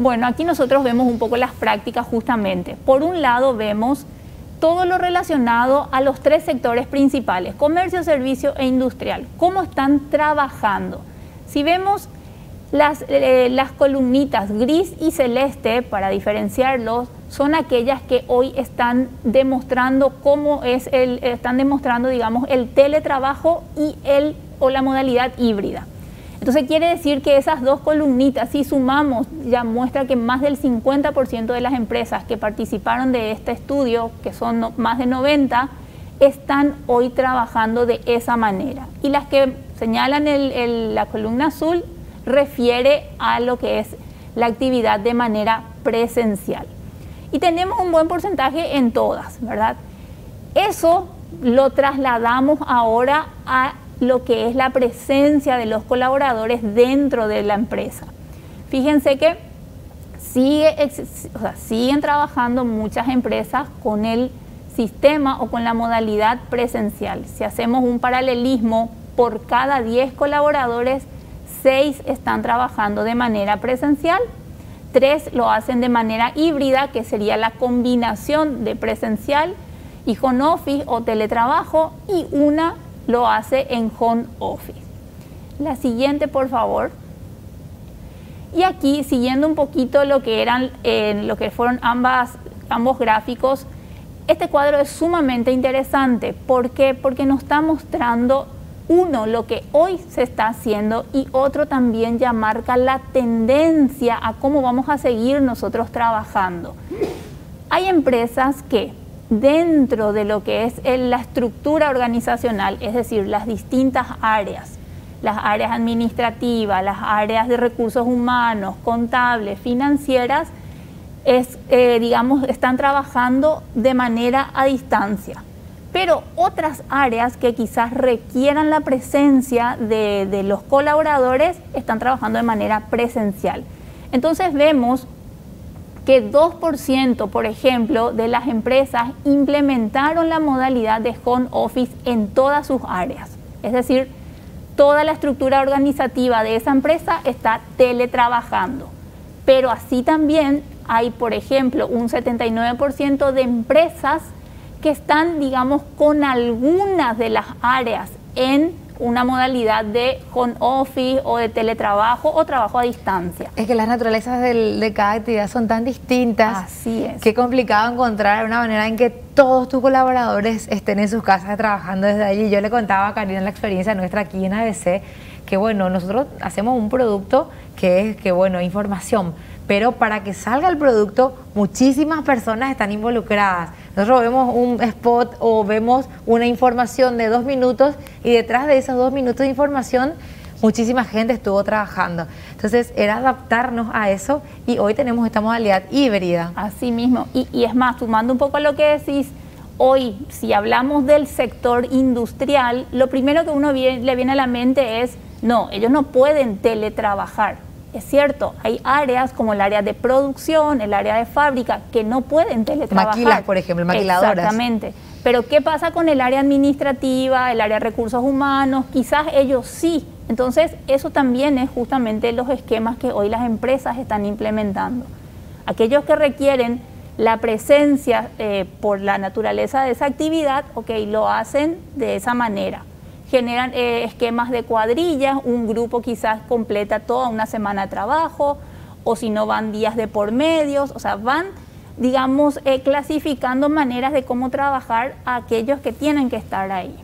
Bueno, aquí nosotros vemos un poco las prácticas justamente. Por un lado vemos todo lo relacionado a los tres sectores principales, comercio, servicio e industrial, cómo están trabajando. Si vemos las, eh, las columnitas gris y celeste, para diferenciarlos, son aquellas que hoy están demostrando cómo es el, están demostrando, digamos, el teletrabajo y el o la modalidad híbrida. Entonces quiere decir que esas dos columnitas, si sumamos, ya muestra que más del 50% de las empresas que participaron de este estudio, que son más de 90, están hoy trabajando de esa manera. Y las que señalan la columna azul refiere a lo que es la actividad de manera presencial. Y tenemos un buen porcentaje en todas, ¿verdad? Eso lo trasladamos ahora a lo que es la presencia de los colaboradores dentro de la empresa. Fíjense que sigue, siguen trabajando muchas empresas con el sistema o con la modalidad presencial. Si hacemos un paralelismo, por cada 10 colaboradores, 6 están trabajando de manera presencial, 3 lo hacen de manera híbrida, que sería la combinación de presencial y home office o teletrabajo, y una lo hace en home office. La siguiente, por favor. Y aquí, siguiendo un poquito lo que eran, eh, lo que fueron ambas, ambos gráficos, este cuadro es sumamente interesante. ¿Por qué? Porque nos está mostrando uno lo que hoy se está haciendo y otro también ya marca la tendencia a cómo vamos a seguir nosotros trabajando. Hay empresas que dentro de lo que es la estructura organizacional, es decir, las distintas áreas, las áreas administrativas, las áreas de recursos humanos, contables, financieras, es, eh, digamos, están trabajando de manera a distancia. Pero otras áreas que quizás requieran la presencia de, de los colaboradores están trabajando de manera presencial. Entonces vemos que 2%, por ejemplo, de las empresas implementaron la modalidad de home office en todas sus áreas. Es decir, toda la estructura organizativa de esa empresa está teletrabajando. Pero así también hay, por ejemplo, un 79% de empresas que están, digamos, con algunas de las áreas en una modalidad de home office o de teletrabajo o trabajo a distancia. Es que las naturalezas de cada actividad son tan distintas. Así es. Qué complicado encontrar una manera en que todos tus colaboradores estén en sus casas trabajando desde allí. Yo le contaba a Karina la experiencia nuestra aquí en ABC que bueno, nosotros hacemos un producto que es que bueno, información, pero para que salga el producto muchísimas personas están involucradas nosotros vemos un spot o vemos una información de dos minutos y detrás de esos dos minutos de información muchísima gente estuvo trabajando. Entonces era adaptarnos a eso y hoy tenemos esta modalidad híbrida. Así mismo. Y, y es más, sumando un poco a lo que decís, hoy si hablamos del sector industrial, lo primero que uno le viene a la mente es, no, ellos no pueden teletrabajar es cierto, hay áreas como el área de producción, el área de fábrica, que no pueden teletrabajar. Maquilas, por ejemplo, maquiladoras. Exactamente. Pero ¿qué pasa con el área administrativa, el área de recursos humanos? Quizás ellos sí. Entonces, eso también es justamente los esquemas que hoy las empresas están implementando. Aquellos que requieren la presencia eh, por la naturaleza de esa actividad, ok, lo hacen de esa manera generan eh, esquemas de cuadrillas, un grupo quizás completa toda una semana de trabajo, o si no van días de por medios, o sea, van, digamos, eh, clasificando maneras de cómo trabajar a aquellos que tienen que estar ahí.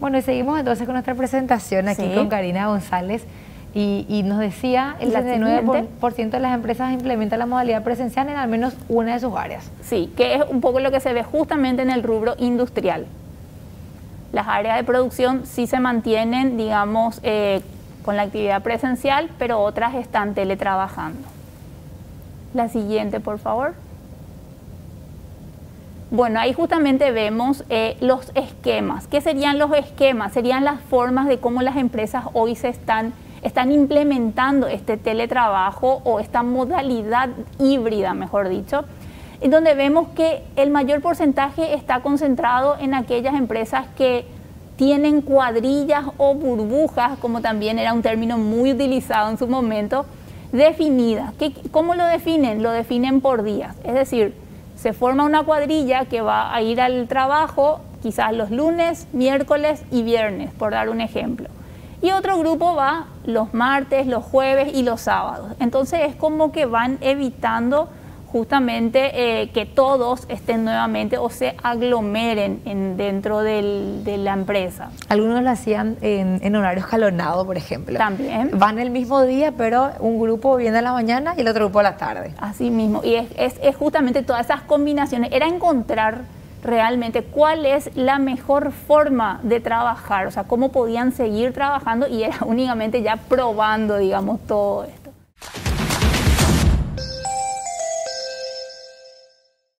Bueno, y seguimos entonces con nuestra presentación aquí con Karina González. Y, nos decía, el 79% de las empresas implementan la modalidad presencial en al menos una de sus áreas. Sí, que es un poco lo que se ve justamente en el rubro industrial. Las áreas de producción sí se mantienen, digamos, eh, con la actividad presencial, pero otras están teletrabajando. La siguiente, por favor. Bueno, ahí justamente vemos eh, los esquemas. ¿Qué serían los esquemas? Serían las formas de cómo las empresas hoy se están, están implementando este teletrabajo o esta modalidad híbrida, mejor dicho, en donde vemos que el mayor porcentaje está concentrado en aquellas empresas que tienen cuadrillas o burbujas, como también era un término muy utilizado en su momento, definidas. ¿Qué, ¿Cómo lo definen? Lo definen por días. Es decir, se forma una cuadrilla que va a ir al trabajo quizás los lunes, miércoles y viernes, por dar un ejemplo. Y otro grupo va los martes, los jueves y los sábados. Entonces es como que van evitando justamente eh, que todos estén nuevamente o se aglomeren en, dentro de la empresa. Algunos lo hacían en, horario escalonado, por ejemplo. También. Van el mismo día, pero un grupo viene a la mañana y el otro grupo a la tarde. Así mismo. Y es, es justamente todas esas combinaciones. Era encontrar realmente cuál es la mejor forma de trabajar, o sea, cómo podían seguir trabajando y era únicamente ya probando, digamos, todo esto.